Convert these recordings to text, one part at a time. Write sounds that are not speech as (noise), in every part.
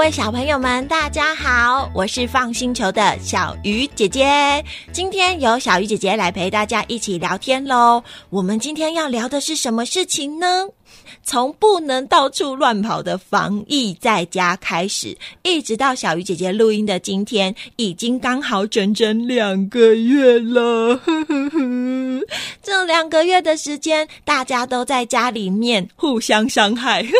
各位小朋友们，大家好，我是放星球的小鱼姐姐。今天由小鱼姐姐来陪大家一起聊天喽。我们今天要聊的是什么事情呢？从不能到处乱跑的防疫在家开始，一直到小鱼姐姐录音的今天，已经刚好整整两个月了。(laughs) 这两个月的时间，大家都在家里面互相伤害。(laughs)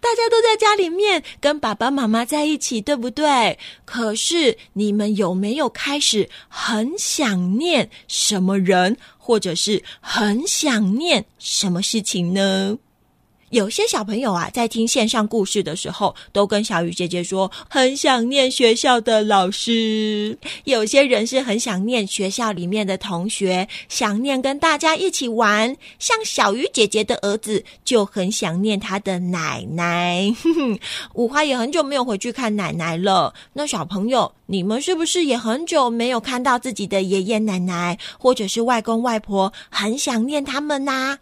大家都在家里面跟爸爸妈妈在一起，对不对？可是你们有没有开始很想念什么人，或者是很想念什么事情呢？有些小朋友啊，在听线上故事的时候，都跟小雨姐姐说很想念学校的老师；有些人是很想念学校里面的同学，想念跟大家一起玩。像小鱼姐姐的儿子就很想念他的奶奶。(laughs) 五花也很久没有回去看奶奶了。那小朋友，你们是不是也很久没有看到自己的爷爷奶奶，或者是外公外婆，很想念他们呐？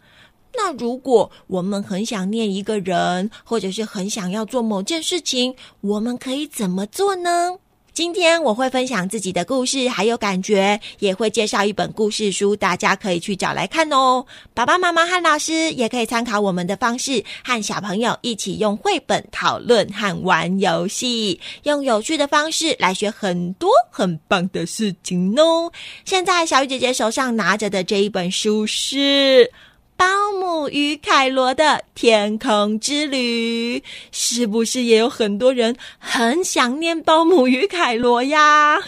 那如果我们很想念一个人，或者是很想要做某件事情，我们可以怎么做呢？今天我会分享自己的故事，还有感觉，也会介绍一本故事书，大家可以去找来看哦。爸爸妈妈和老师也可以参考我们的方式，和小朋友一起用绘本讨论和玩游戏，用有趣的方式来学很多很棒的事情哦。现在小雨姐姐手上拿着的这一本书是。保姆与凯罗的天空之旅，是不是也有很多人很想念保姆与凯罗呀？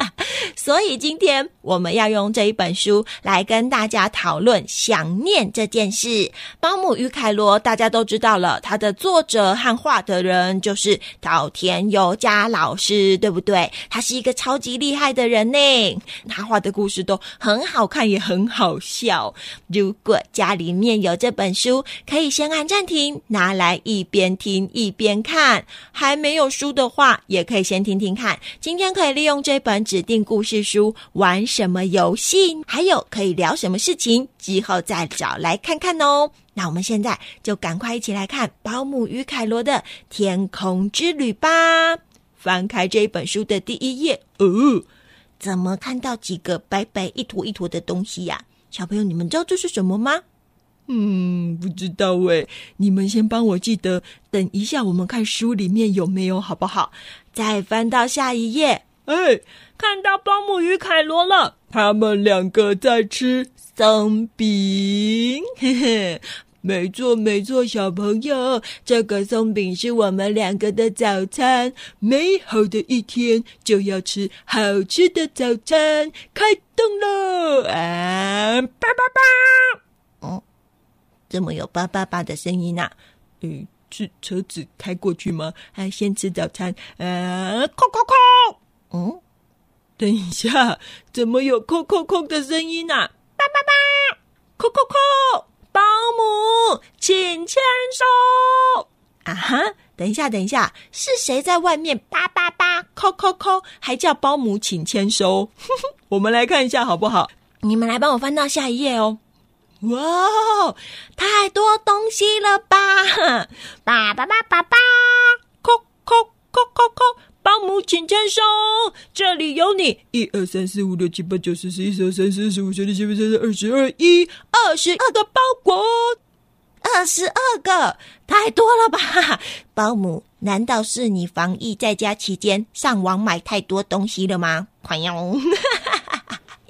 (laughs) 所以今天我们要用这一本书来跟大家讨论想念这件事。保姆与凯罗，大家都知道了，他的作者和画的人就是岛田由佳老师，对不对？他是一个超级厉害的人呢，他画的故事都很好看，也很好笑。如果家家里面有这本书，可以先按暂停，拿来一边听一边看。还没有书的话，也可以先听听看。今天可以利用这本指定故事书玩什么游戏，还有可以聊什么事情，之后再找来看看哦。(laughs) 那我们现在就赶快一起来看《保姆与凯罗的天空之旅》吧。翻开这本书的第一页，哦，怎么看到几个白白一坨一坨的东西呀？小朋友，你们知道这是什么吗？嗯，不知道哎。你们先帮我记得，等一下我们看书里面有没有，好不好？再翻到下一页，哎，看到保姆与凯罗了，他们两个在吃松饼。嘿嘿，没错没错，小朋友，这个松饼是我们两个的早餐。美好的一天就要吃好吃的早餐，开动喽！啊，叭叭叭！这么有叭叭叭的声音呐？嗯，是车子开过去吗？还先吃早餐？呃，扣扣扣！嗯，等一下，怎么有扣扣扣的声音呐？叭叭叭！扣扣扣！保姆，请签收！啊哈！等一下，等一下，是谁在外面叭叭叭？扣扣扣！还叫保姆请牵手？(laughs) 我们来看一下好不好？你们来帮我翻到下一页哦。哇，太多东西了吧！(laughs) 爸爸爸爸爸，扣扣扣扣扣，保姆请签收，这里有你一二三四五六七八九十十一十二三四十五十六七八九十二十二一二十二个包裹，二十二个，太多了吧？保姆，难道是你防疫在家期间上网买太多东西了吗？快用！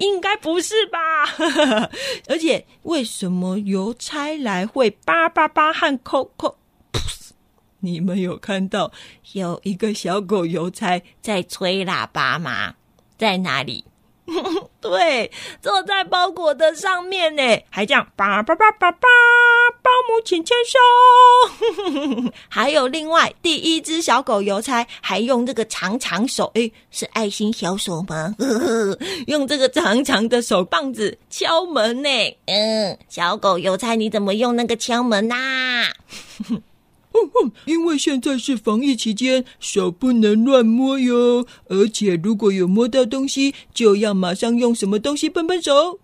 应该不是吧？(laughs) 而且为什么邮差来会叭叭叭和扣扣？(laughs) 你们有看到有一个小狗邮差在吹喇叭吗？在哪里？(laughs) 对，坐在包裹的上面呢，还这样叭叭叭叭叭，保姆请签收。(laughs) 还有另外第一只小狗邮差还用这个长长手，诶，是爱心小手吗？(laughs) 用这个长长的手棒子敲门呢。嗯，小狗邮差你怎么用那个敲门呐？哼哼因为现在是防疫期间，手不能乱摸哟。而且如果有摸到东西，就要马上用什么东西喷喷手。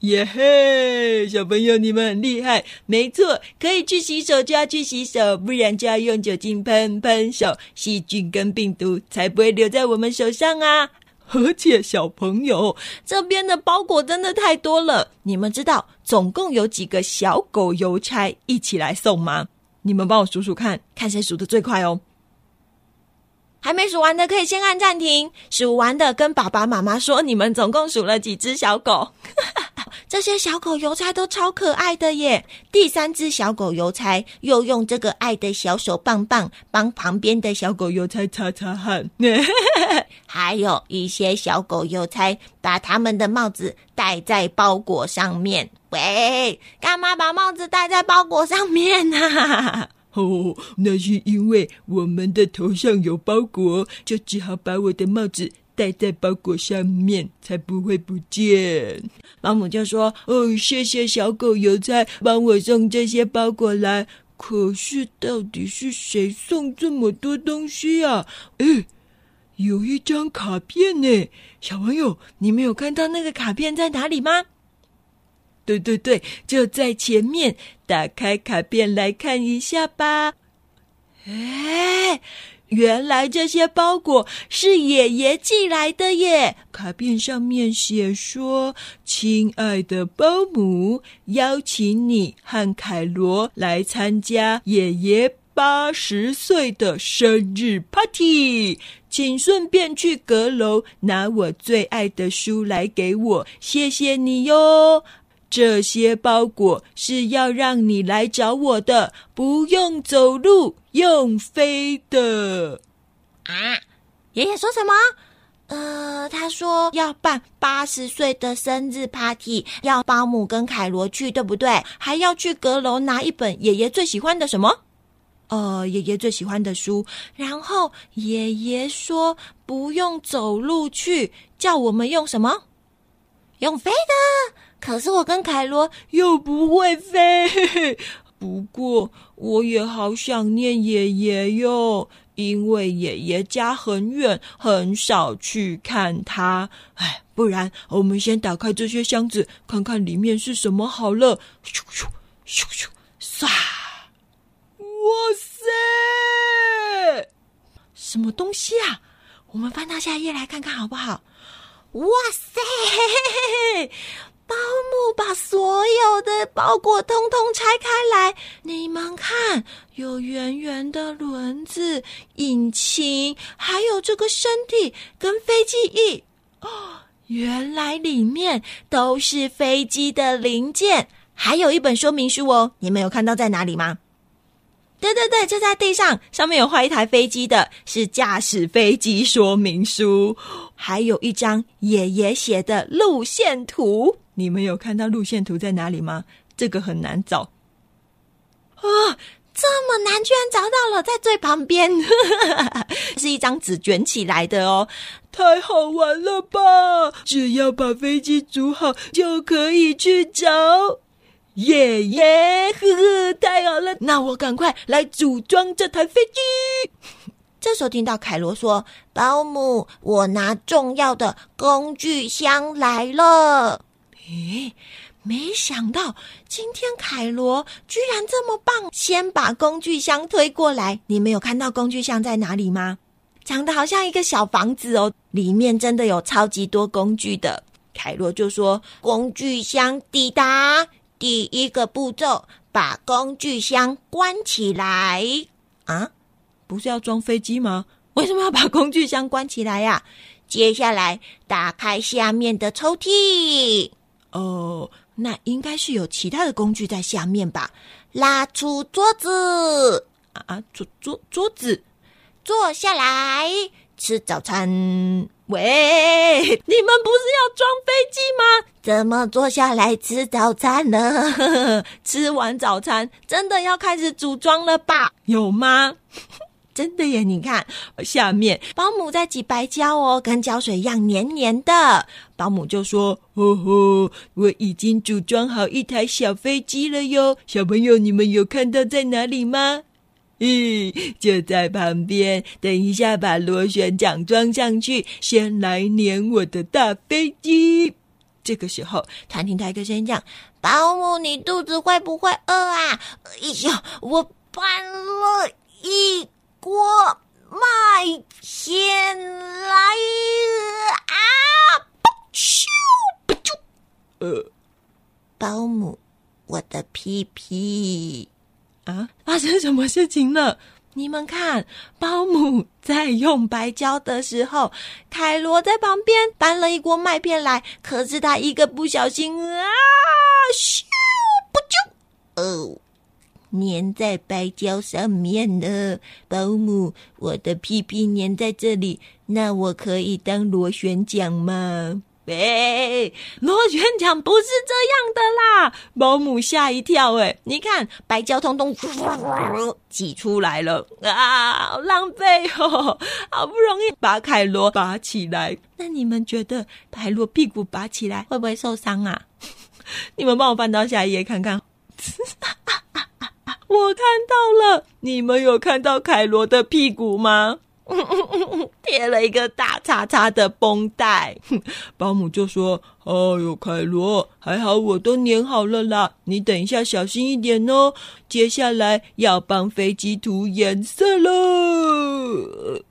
耶嘿，小朋友，你们很厉害。没错，可以去洗手就要去洗手，不然就要用酒精喷喷手，细菌跟病毒才不会留在我们手上啊。而且，小朋友，这边的包裹真的太多了。你们知道总共有几个小狗邮差一起来送吗？你们帮我数数看，看谁数的最快哦。还没数完的可以先按暂停，数完的跟爸爸妈妈说，你们总共数了几只小狗。这些小狗邮差都超可爱的耶！第三只小狗邮差又用这个爱的小手棒棒帮旁边的小狗邮差擦擦汗，(laughs) 还有一些小狗邮差把他们的帽子戴在包裹上面。喂，干嘛把帽子戴在包裹上面呢？(laughs) 哦，那是因为我们的头上有包裹，就只好把我的帽子。戴在包裹上面才不会不见。保姆就说：“哦，谢谢小狗邮差帮我送这些包裹来。可是到底是谁送这么多东西啊？哎，有一张卡片呢，小朋友，你们有看到那个卡片在哪里吗？对对对，就在前面。打开卡片来看一下吧。哎。”原来这些包裹是爷爷寄来的耶！卡片上面写说：“亲爱的保姆，邀请你和凯罗来参加爷爷八十岁的生日 party，请顺便去阁楼拿我最爱的书来给我，谢谢你哟。”这些包裹是要让你来找我的，不用走路，用飞的。啊！爷爷说什么？呃，他说要办八十岁的生日 party，要保姆跟凯罗去，对不对？还要去阁楼拿一本爷爷最喜欢的什么？呃，爷爷最喜欢的书。然后爷爷说不用走路去，叫我们用什么？用飞的。可是我跟凯罗又不会飞，(laughs) 不过我也好想念爷爷哟，因为爷爷家很远，很少去看他。哎，不然我们先打开这些箱子，看看里面是什么好了。咻咻咻咻，唰！哇塞，什么东西啊？我们翻到下一页来看看好不好？哇塞！保姆把所有的包裹通通拆开来，你们看，有圆圆的轮子、引擎，还有这个身体跟飞机翼。哦，原来里面都是飞机的零件，还有一本说明书哦。你们有看到在哪里吗？对对对，就在地上，上面有画一台飞机的，是驾驶飞机说明书，还有一张爷爷写的路线图。你们有看到路线图在哪里吗？这个很难找啊！这么难，居然找到了，在最旁边，(laughs) 是一张纸卷起来的哦，太好玩了吧！只要把飞机组好，就可以去找耶耶，呵呵，太好了！那我赶快来组装这台飞机。这时候听到凯罗说：“保姆，我拿重要的工具箱来了。”诶，没想到今天凯罗居然这么棒！先把工具箱推过来，你没有看到工具箱在哪里吗？长得好像一个小房子哦，里面真的有超级多工具的。凯罗就说：“工具箱抵达，第一个步骤，把工具箱关起来。”啊，不是要装飞机吗？为什么要把工具箱关起来呀？接下来打开下面的抽屉。哦，那应该是有其他的工具在下面吧？拉出桌子啊，桌桌桌子，坐下来吃早餐。喂，你们不是要装飞机吗？怎么坐下来吃早餐呢？(laughs) 吃完早餐，真的要开始组装了吧？有吗？真的耶！你看下面，保姆在挤白胶哦，跟胶水一样黏黏的。保姆就说：“哦吼，我已经组装好一台小飞机了哟，小朋友，你们有看到在哪里吗？(laughs) 咦，就在旁边。等一下把螺旋桨装上去，先来粘我的大飞机。这个时候，团听到一个声音讲：“保姆，你肚子会不会饿啊？”哎呀，我搬了一锅麦片来啊！咻，啾，呃，保姆，我的屁屁啊！发生什么事情了？你们看，保姆在用白胶的时候，凯罗在旁边搬了一锅麦片来，可是他一个不小心啊，咻，不就哦，粘在白胶上面了。保姆，我的屁屁粘在这里，那我可以当螺旋桨吗？哎，螺旋桨不是这样的啦！保姆吓一跳，哎，你看白胶通通挤出来了啊，浪费哦！好不容易把凯罗拔起来，那你们觉得凯罗屁股拔起来会不会受伤啊？(laughs) 你们帮我翻到下一页看看。我看到了，你们有看到凯罗的屁股吗？(laughs) 贴了一个大叉叉的绷带，(laughs) 保姆就说：“哦呦，凯罗，还好我都粘好了啦，你等一下小心一点哦。接下来要帮飞机涂颜色了，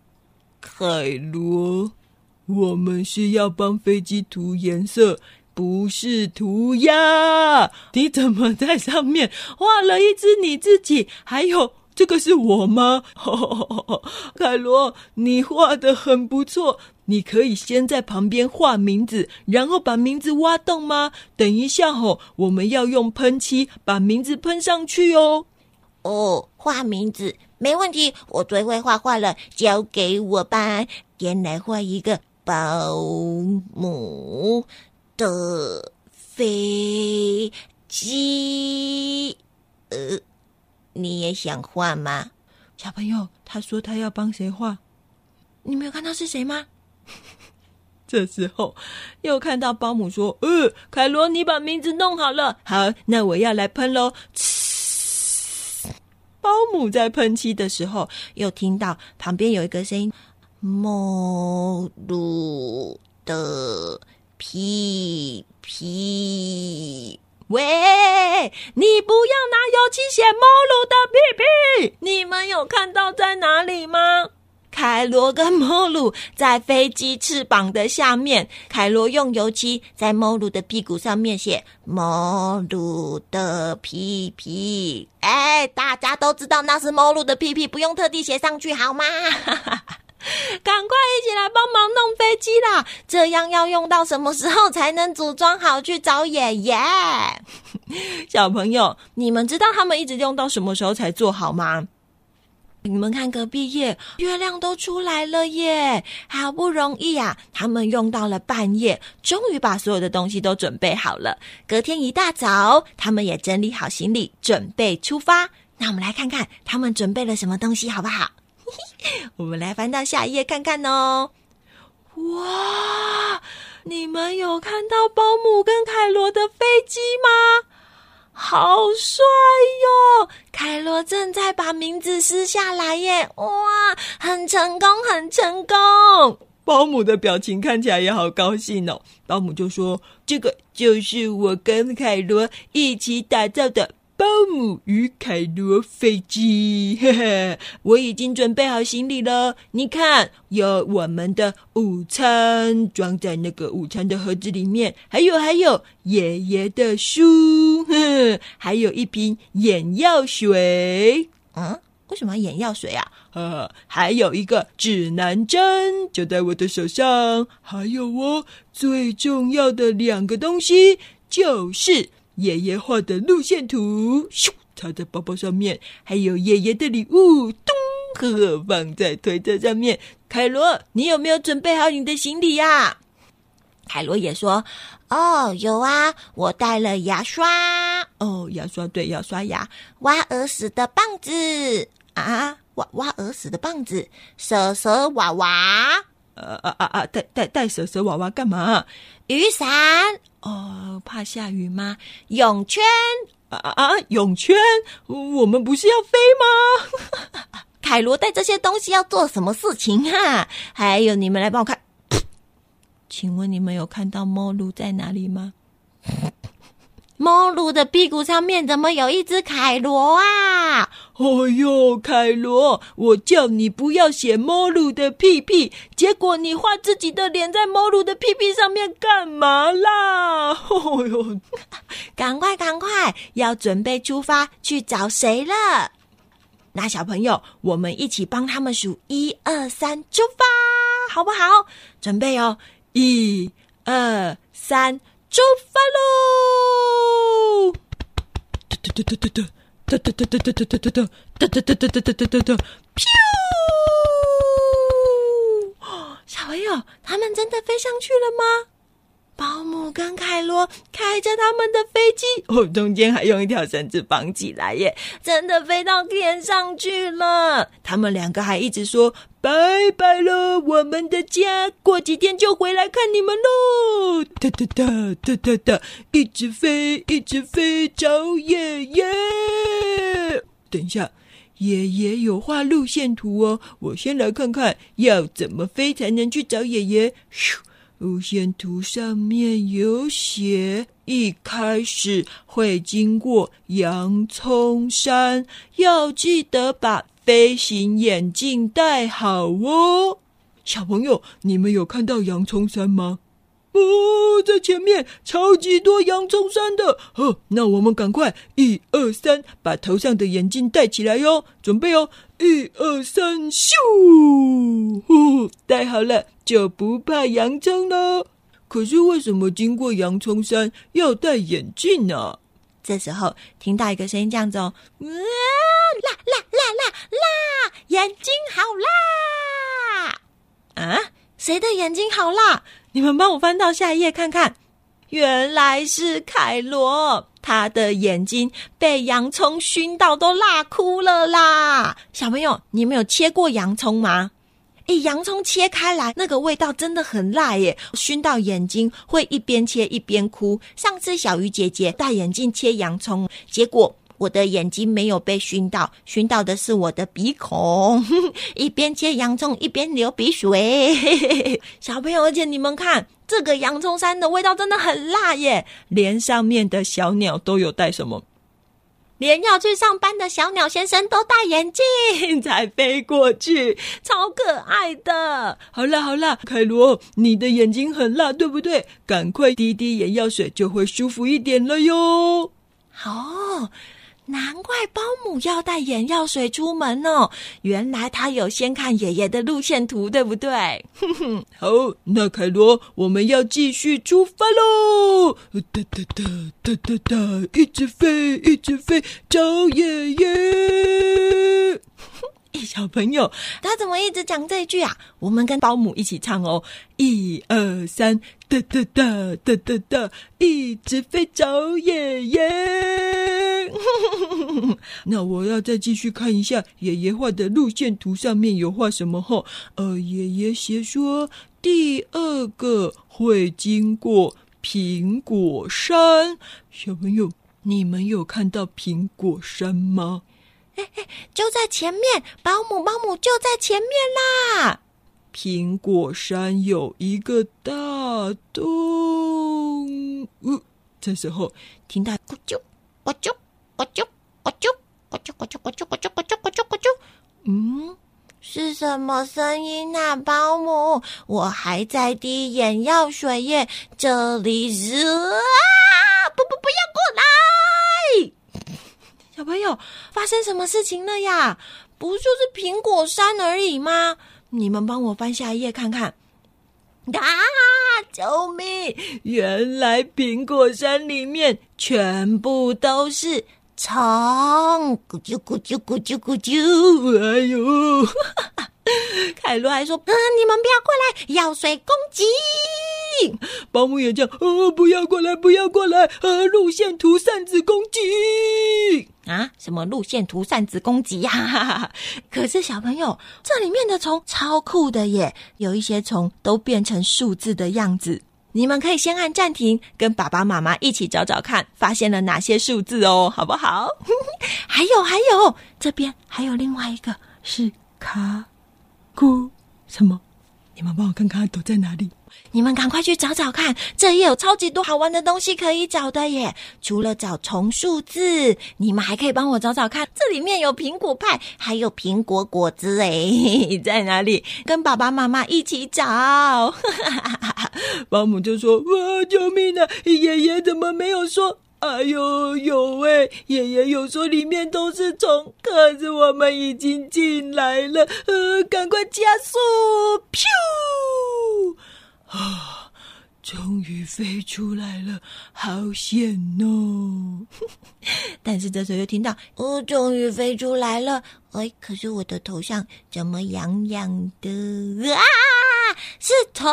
凯罗，我们是要帮飞机涂颜色，不是涂鸦。你怎么在上面画了一只你自己？还有。”这个是我吗？(laughs) 凯罗，你画的很不错。你可以先在旁边画名字，然后把名字挖洞吗？等一下吼，我们要用喷漆把名字喷上去哦。哦，画名字没问题，我最会画画了，交给我吧。先来画一个保姆的飞机，呃。你也想画吗，小朋友？他说他要帮谁画？你没有看到是谁吗？(laughs) 这时候又看到保姆说：“呃，凯罗，你把名字弄好了，好，那我要来喷喽。”保姆在喷漆的时候，又听到旁边有一个声音：“莫鲁的屁屁。”喂，你不要拿油漆写猫鲁的屁屁！你们有看到在哪里吗？凯罗跟猫鲁在飞机翅膀的下面。凯罗用油漆在猫鲁的屁股上面写猫鲁的屁屁。哎，大家都知道那是猫鲁的屁屁，不用特地写上去好吗？(laughs) (laughs) 赶快一起来帮忙弄飞机啦！这样要用到什么时候才能组装好去找爷爷？(laughs) 小朋友，你们知道他们一直用到什么时候才做好吗？你们看隔壁夜，月亮都出来了耶！好不容易呀，他们用到了半夜，终于把所有的东西都准备好了。隔天一大早，他们也整理好行李，准备出发。那我们来看看他们准备了什么东西，好不好？(laughs) 我们来翻到下一页看看哦。哇，你们有看到保姆跟凯罗的飞机吗？好帅哟！凯罗正在把名字撕下来耶！哇，很成功，很成功。保姆的表情看起来也好高兴哦。保姆就说：“这个就是我跟凯罗一起打造的。”保姆与凯罗飞机，(laughs) 嘿嘿，我已经准备好行李了。你看，有我们的午餐装在那个午餐的盒子里面，还有还有爷爷的书，(laughs) 哼，还有一瓶眼药水。嗯，为什么眼药水啊？呃，还有一个指南针，就在我的手上。还有哦，最重要的两个东西就是。爷爷画的路线图，咻，插在包包上面，还有爷爷的礼物，咚，呵呵，放在推车上面。凯罗，你有没有准备好你的行李呀？凯罗也说：“哦，有啊，我带了牙刷，哦，牙刷对，要刷牙，挖耳屎的棒子啊，挖挖耳屎的棒子，蛇蛇娃娃。”呃啊啊啊！带带带蛇蛇娃娃干嘛？雨伞哦，怕下雨吗？泳圈啊啊啊！泳圈，我们不是要飞吗？凯罗带这些东西要做什么事情啊？还有，你们来帮我看，请问你们有看到猫鹿在哪里吗？猫鹿的屁股上面怎么有一只凯罗啊？哎呦，凯罗，我叫你不要写猫鹿的屁屁，结果你画自己的脸在猫鹿的屁屁上面干嘛啦？(laughs) 哎呦，赶快赶快，要准备出发去找谁了？那小朋友，我们一起帮他们数一二三，出发，好不好？准备哦，一二三。出发喽！哒哒哒哒哒哒哒哒哒哒哒哒哒哒哒哒哒哒哒哒哒！飘！小朋友，他们真的飞上去了吗？保姆跟凯罗开着他们的飞机，哦，中间还用一条绳子绑起来耶，真的飞到天上去了。他们两个还一直说。拜拜了，我们的家，过几天就回来看你们喽！哒哒哒哒哒哒，一直飞，一直飞，找爷爷。等一下，爷爷有画路线图哦，我先来看看要怎么飞才能去找爷爷。咻，路线图上面有写，一开始会经过洋葱山，要记得把。飞行眼镜戴好哦，小朋友，你们有看到洋葱山吗？哦，在前面，超级多洋葱山的。哦，那我们赶快，一二三，把头上的眼镜戴起来哟！准备哦，一二三，咻！好了，就不怕洋葱了。可是为什么经过洋葱山要戴眼镜呢？这时候听到一个声音，这样子哦，啊，辣辣辣辣辣，眼睛好辣！啊，谁的眼睛好辣？你们帮我翻到下一页看看，原来是凯罗，他的眼睛被洋葱熏到都辣哭了啦！小朋友，你们有切过洋葱吗？洋葱切开来，那个味道真的很辣耶，熏到眼睛会一边切一边哭。上次小鱼姐姐戴眼镜切洋葱，结果我的眼睛没有被熏到，熏到的是我的鼻孔，(laughs) 一边切洋葱一边流鼻水。(laughs) 小朋友，而且你们看，这个洋葱山的味道真的很辣耶，连上面的小鸟都有带什么？连要去上班的小鸟先生都戴眼镜才飞过去，超可爱的。好啦好啦，凯罗，你的眼睛很辣，对不对？赶快滴滴眼药水，就会舒服一点了哟。好。难怪保姆要带眼药水出门哦！原来他有先看爷爷的路线图，对不对？(laughs) 好，那凯罗，我们要继续出发喽！哒哒哒哒哒哒，一直飞，一直飞，找爷爷。小朋友，他怎么一直讲这一句啊？我们跟保姆一起唱哦！一二三，哒哒哒哒哒哒，一直飞找爷爷。(laughs) 那我要再继续看一下爷爷画的路线图，上面有画什么？哈，呃，爷爷写说第二个会经过苹果山。小朋友，你们有看到苹果山吗？就在前面，保姆保姆就在前面啦！苹果山有一个大洞。呜，这时候听到咕啾咕啾咕啾咕啾咕啾咕啾咕啾咕啾咕啾咕啾咕啾，嗯，是什么声音啊？保姆，我还在滴眼药水耶，这里是啊！小朋友，发生什么事情了呀？不就是苹果山而已吗？你们帮我翻下一页看看。啊！救命！原来苹果山里面全部都是虫，咕啾咕啾咕啾咕啾！哎呦！(laughs) 凯罗还说：“嗯，你们不要过来，药水攻击！”保姆也叫：“哦，不要过来，不要过来！呃，路线图擅自攻击啊！什么路线图擅自攻击呀？(laughs) 可是小朋友，这里面的虫超酷的耶！有一些虫都变成数字的样子，你们可以先按暂停，跟爸爸妈妈一起找找看，发现了哪些数字哦，好不好？(laughs) 还有还有，这边还有另外一个是卡。咕什么？你们帮我看看躲在哪里？你们赶快去找找看，这也有超级多好玩的东西可以找的耶！除了找重数字，你们还可以帮我找找看，这里面有苹果派，还有苹果果子哎，(laughs) 在哪里？跟爸爸妈妈一起找。(laughs) 保姆就说：“哇，救命啊！爷爷怎么没有说？”哎呦，呦喂！爷爷有说里面都是虫，可是我们已经进来了，呃，赶快加速！咻！啊，终于飞出来了，好险哦！(laughs) 但是这时候又听到，哦，终于飞出来了，哎，可是我的头上怎么痒痒的啊？是虫！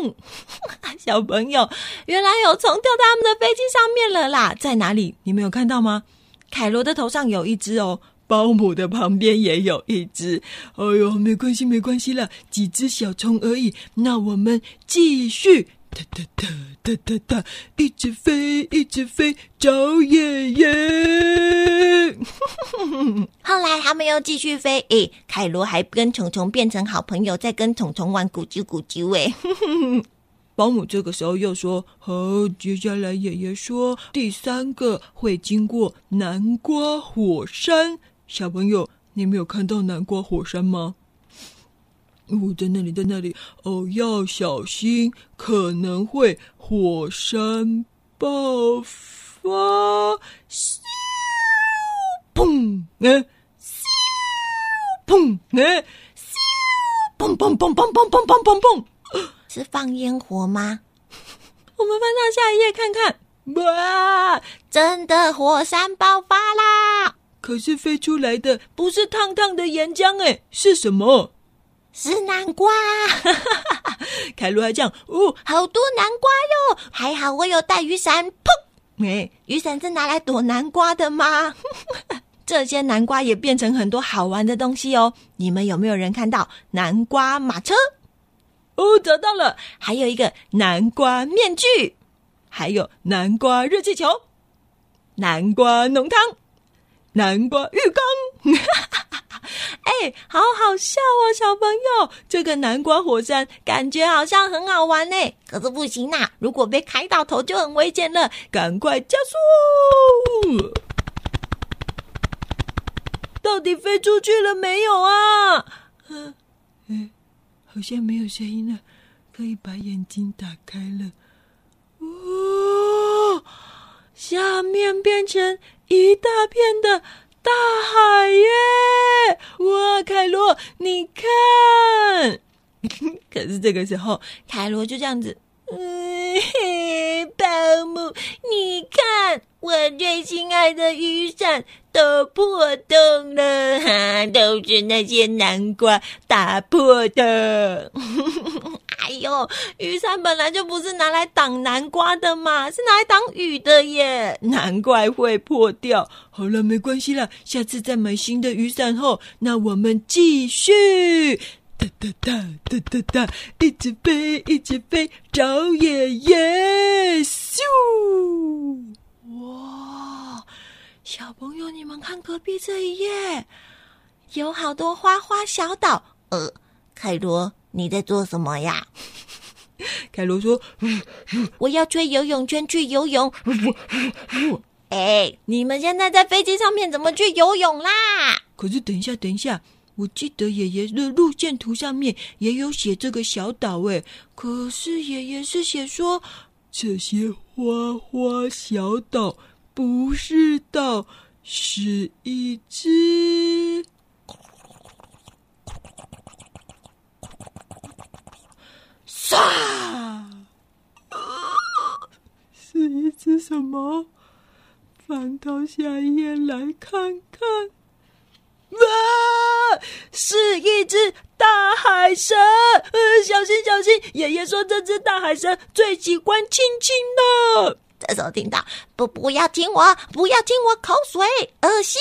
(laughs) 小朋友，原来有虫掉在他们的飞机上面了啦！在哪里？你们有看到吗？凯罗的头上有一只哦，保姆的旁边也有一只。哎呦，没关系，没关系啦，几只小虫而已。那我们继续，哒哒哒哒哒哒，一直飞，一直飞，找爷爷。(laughs) 后来他们又继续飞，诶，凯罗还跟虫虫变成好朋友，在跟虫虫玩咕啾咕啾。诶，(laughs) 保姆这个时候又说：“好，接下来爷爷说第三个会经过南瓜火山。小朋友，你没有看到南瓜火山吗？我，在那里，在那里。哦，要小心，可能会火山爆发。”咻砰！哎，咻！砰！哎，咻！砰砰砰砰砰砰砰砰砰！是放烟火吗？我们翻到下一页看看。哇！真的火山爆发啦！可是飞出来的不是烫烫的岩浆，哎，是什么？是南瓜！(laughs) 凯罗还讲哦，好多南瓜哟！还好我有带雨伞。砰！哎，雨伞是拿来躲南瓜的吗？(laughs) 这些南瓜也变成很多好玩的东西哦！你们有没有人看到南瓜马车？哦，找到了！还有一个南瓜面具，还有南瓜热气球、南瓜浓汤、南瓜浴缸。(laughs) 哎，好好笑哦，小朋友！这个南瓜火山感觉好像很好玩呢，可是不行呐，如果被开到头就很危险了，赶快加速！到底飞出去了没有啊？嗯，好像没有声音了，可以把眼睛打开了。哦，下面变成一大片的大海耶！哇，凯罗，你看。(laughs) 可是这个时候，凯罗就这样子。嗯，保姆，你看我最心爱的雨伞都破洞了，哈，都是那些南瓜打破的。(laughs) 哎呦，雨伞本来就不是拿来挡南瓜的嘛，是拿来挡雨的耶，难怪会破掉。好了，没关系啦，下次再买新的雨伞后，那我们继续。哒哒哒哒哒哒，一直飞，一直飞，找爷爷！咻！哇，小朋友，你们看隔壁这一页，有好多花花小岛。呃，凯罗，你在做什么呀？凯罗说：“我要追游泳圈去游泳。”哎，你们现在在飞机上面怎么去游泳啦？可是，等一下，等一下。我记得爷爷的路线图上面也有写这个小岛，哎，可是爷爷是写说这些花花小岛不是岛，是一只，唰，是一只什么？翻到下一页来看看。哇！是一只大海蛇，呃，小心小心！爷爷说这只大海蛇最喜欢亲亲了。这时候听到不不要亲我，不要亲我口水，恶心！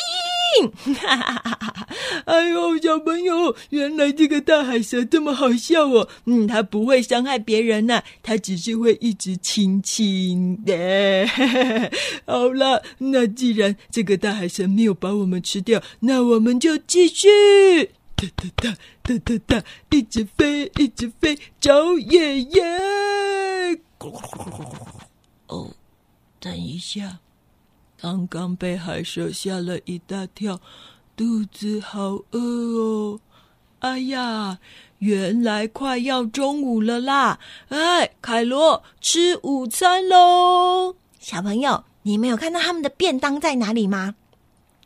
(laughs) 哎呦，小朋友，原来这个大海蛇这么好笑哦！嗯，它不会伤害别人呐，它只是会一直亲亲的。(laughs) 好了，那既然这个大海蛇没有把我们吃掉，那我们就继续。哒哒哒哒哒哒，一直飞，一直飞，找爷爷。等一下，刚刚被海蛇吓了一大跳，肚子好饿哦。哎呀，原来快要中午了啦！哎，凯罗，吃午餐喽！小朋友，你们有看到他们的便当在哪里吗？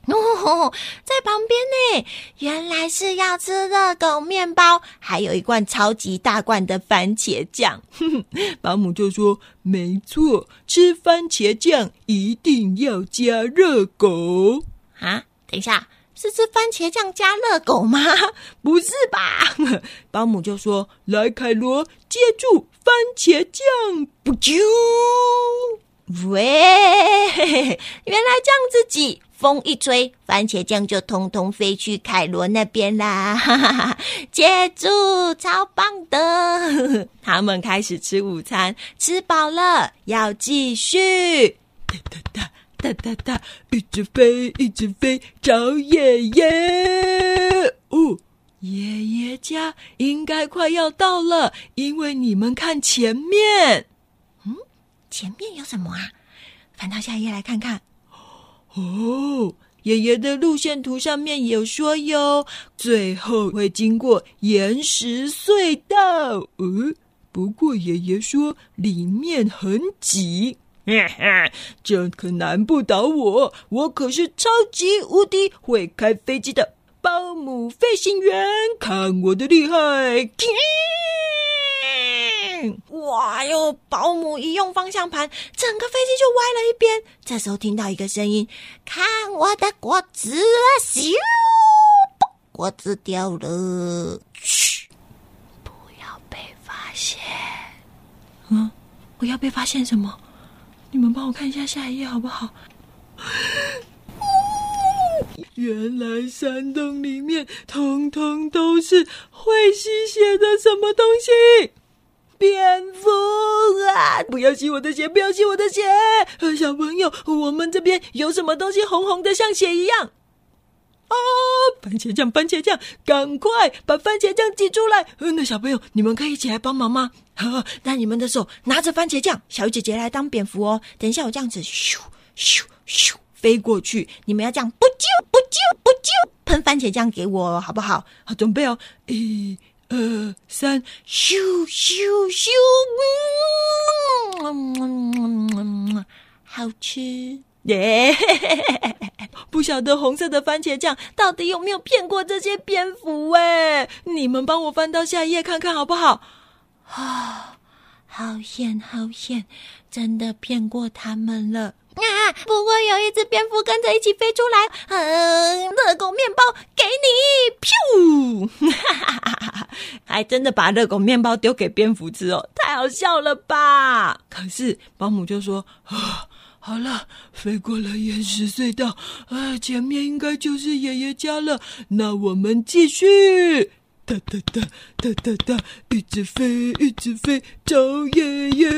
哦，在旁边呢。原来是要吃热狗面包，还有一罐超级大罐的番茄酱。(laughs) 保姆就说：“没错，吃番茄酱一定要加热狗啊！”等一下。是吃番茄酱加热狗吗？(laughs) 不是吧？(laughs) 保姆就说：“来，凯罗，接住番茄酱，不啾！”喂，原来这样子挤，风一吹，番茄酱就通通飞去凯罗那边啦！哈哈哈，接住，超棒的！(laughs) 他们开始吃午餐，吃饱了要继续。哒哒哒。哒哒哒，一直飞，一直飞，找爷爷。哦，爷爷家应该快要到了，因为你们看前面，嗯，前面有什么啊？翻到下一页来看看。哦，爷爷的路线图上面有说哟，最后会经过岩石隧道。嗯，不过爷爷说里面很挤。(laughs) 这可难不倒我，我可是超级无敌会开飞机的保姆飞行员，看我的厉害！(laughs) 哇哟，保姆一用方向盘，整个飞机就歪了一边。这时候听到一个声音：“看我的果子，咻，果子掉了！”嘘，不要被发现。嗯，我要被发现什么？你们帮我看一下下一页好不好？(laughs) 原来山洞里面通通都是会吸血的什么东西？蝙蝠啊！不要吸我的血！不要吸我的血！小朋友，我们这边有什么东西红红的，像血一样？啊！番茄酱，番茄酱，赶快把番茄酱挤出来！那小朋友，你们可以一起来帮忙吗？那你们的手拿着番茄酱，小姐姐来当蝙蝠哦。等一下，我这样子咻咻咻飞过去，你们要这样不啾不啾不啾喷番茄酱给我，好不好？好，准备哦！一、二、三，咻咻咻！嗯，好吃。耶！(laughs) 不晓得红色的番茄酱到底有没有骗过这些蝙蝠？哎，你们帮我翻到下一页看看好不好？啊，(sighs) 好险好险，真的骗过他们了啊！不过有一只蝙蝠跟着一起飞出来，嗯，热狗面包给你，噗！哈哈哈哈哈！还真的把热狗面包丢给蝙蝠吃哦，太好笑了吧？可是保姆就说啊。好了，飞过了岩石隧道，啊，前面应该就是爷爷家了。那我们继续，哒哒哒哒哒哒，一直飞，一直飞，找爷爷。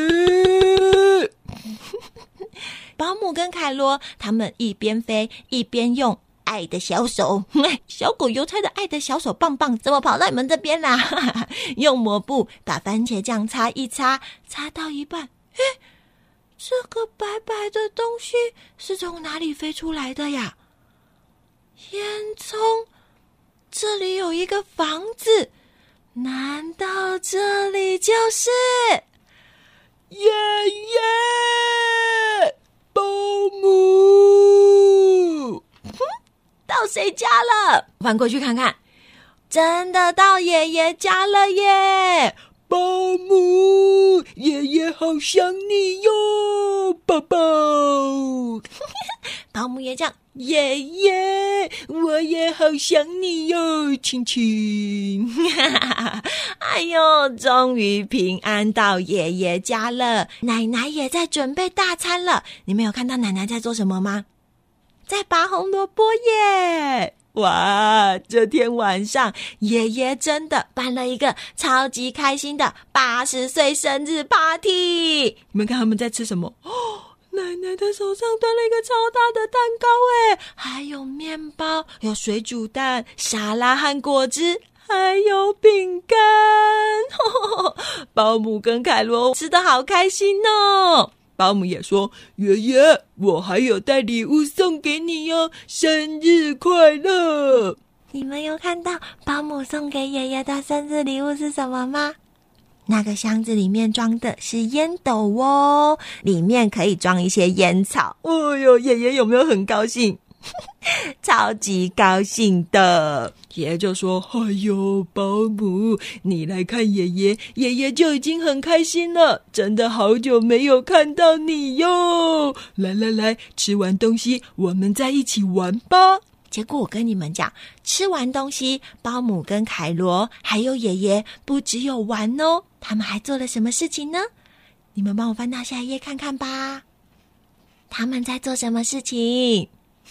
保姆跟凯罗他们一边飞一边用爱的小手，(laughs) 小狗邮差的爱的小手棒棒，怎么跑到你们这边啦？(laughs) 用抹布把番茄酱擦一擦，擦到一半，哎。这个白白的东西是从哪里飞出来的呀？烟囱，这里有一个房子，难道这里就是爷爷保姆？哼，到谁家了？翻过去看看，真的到爷爷家了耶！保姆，爷爷好想你哟，宝宝。(laughs) 保姆也讲，爷爷，我也好想你哟，亲亲。(laughs) 哎呦，终于平安到爷爷家了，奶奶也在准备大餐了。你们有看到奶奶在做什么吗？在拔红萝卜耶。哇！这天晚上，爷爷真的办了一个超级开心的八十岁生日 party。你们看他们在吃什么？哦，奶奶的手上端了一个超大的蛋糕，哎，还有面包，有水煮蛋、沙拉和果汁，还有饼干。(laughs) 保姆跟凯罗吃的好开心哦。保姆也说：“爷爷，我还有带礼物送给你哟，生日快乐！”你们有看到保姆送给爷爷的生日礼物是什么吗？那个箱子里面装的是烟斗哦，里面可以装一些烟草。哦哟，爷爷有没有很高兴？(laughs) 超级高兴的！爷爷就说：“哎呦，保姆，你来看爷爷，爷爷就已经很开心了。真的好久没有看到你哟！来来来，吃完东西我们再一起玩吧。”结果我跟你们讲，吃完东西，保姆跟凯罗还有爷爷不只有玩哦。他们还做了什么事情呢？你们帮我翻到下一页看看吧。他们在做什么事情？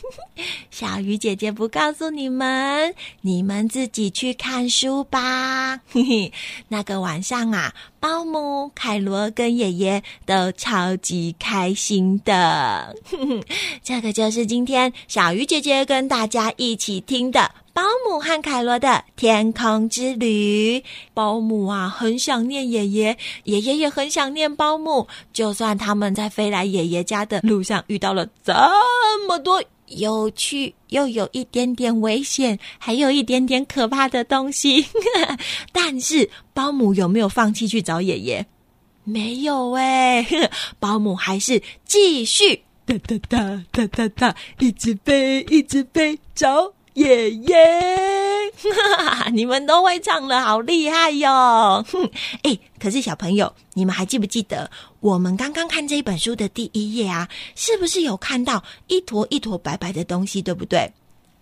(laughs) 小鱼姐姐不告诉你们，你们自己去看书吧。(laughs) 那个晚上啊，保姆凯罗跟爷爷都超级开心的。(laughs) 这个就是今天小鱼姐姐跟大家一起听的。保姆和凯罗的天空之旅。保姆啊，很想念爷爷，爷爷也很想念保姆。就算他们在飞来爷爷家的路上遇到了这么多有趣又有一点点危险，还有一点点可怕的东西，(laughs) 但是保姆有没有放弃去找爷爷？没有哎，(laughs) 保姆还是继续哒哒哒哒哒哒，一直飞，一直飞，找。爷爷，(laughs) 你们都会唱了，好厉害哟！哎，可是小朋友，你们还记不记得我们刚刚看这一本书的第一页啊？是不是有看到一坨一坨白白的东西，对不对？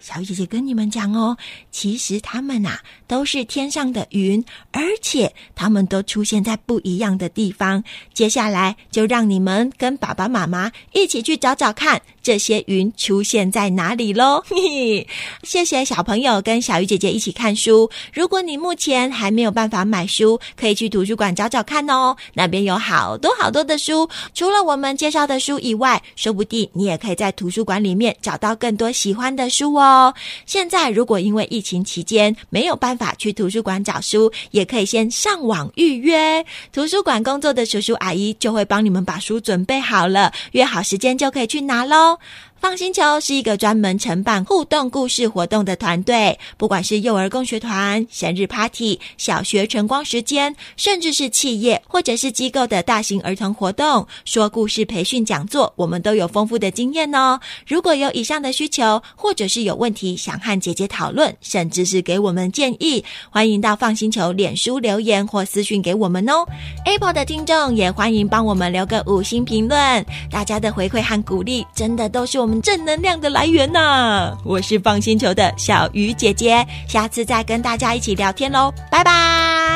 小姐姐跟你们讲哦，其实它们呐都是天上的云，而且它们都出现在不一样的地方。接下来就让你们跟爸爸妈妈一起去找找看，这些云出现在哪里喽！嘿 (laughs) 嘿，谢谢小朋友跟小鱼姐姐一起看书。如果你目前还没有办法买书，可以去图书馆找找看哦，那边有好多好多的书。除了我们介绍的书以外，说不定你也可以在图书馆里面找到更多喜欢的书哦。哦，现在如果因为疫情期间没有办法去图书馆找书，也可以先上网预约。图书馆工作的叔叔阿姨就会帮你们把书准备好了，约好时间就可以去拿喽。放星球是一个专门承办互动故事活动的团队，不管是幼儿共学团、生日 party、小学晨光时间，甚至是企业或者是机构的大型儿童活动、说故事培训讲座，我们都有丰富的经验哦。如果有以上的需求，或者是有问题想和姐姐讨论，甚至是给我们建议，欢迎到放星球脸书留言或私讯给我们哦。Apple 的听众也欢迎帮我们留个五星评论，大家的回馈和鼓励，真的都是我正能量的来源呐！我是放星球的小鱼姐姐，下次再跟大家一起聊天喽，拜拜。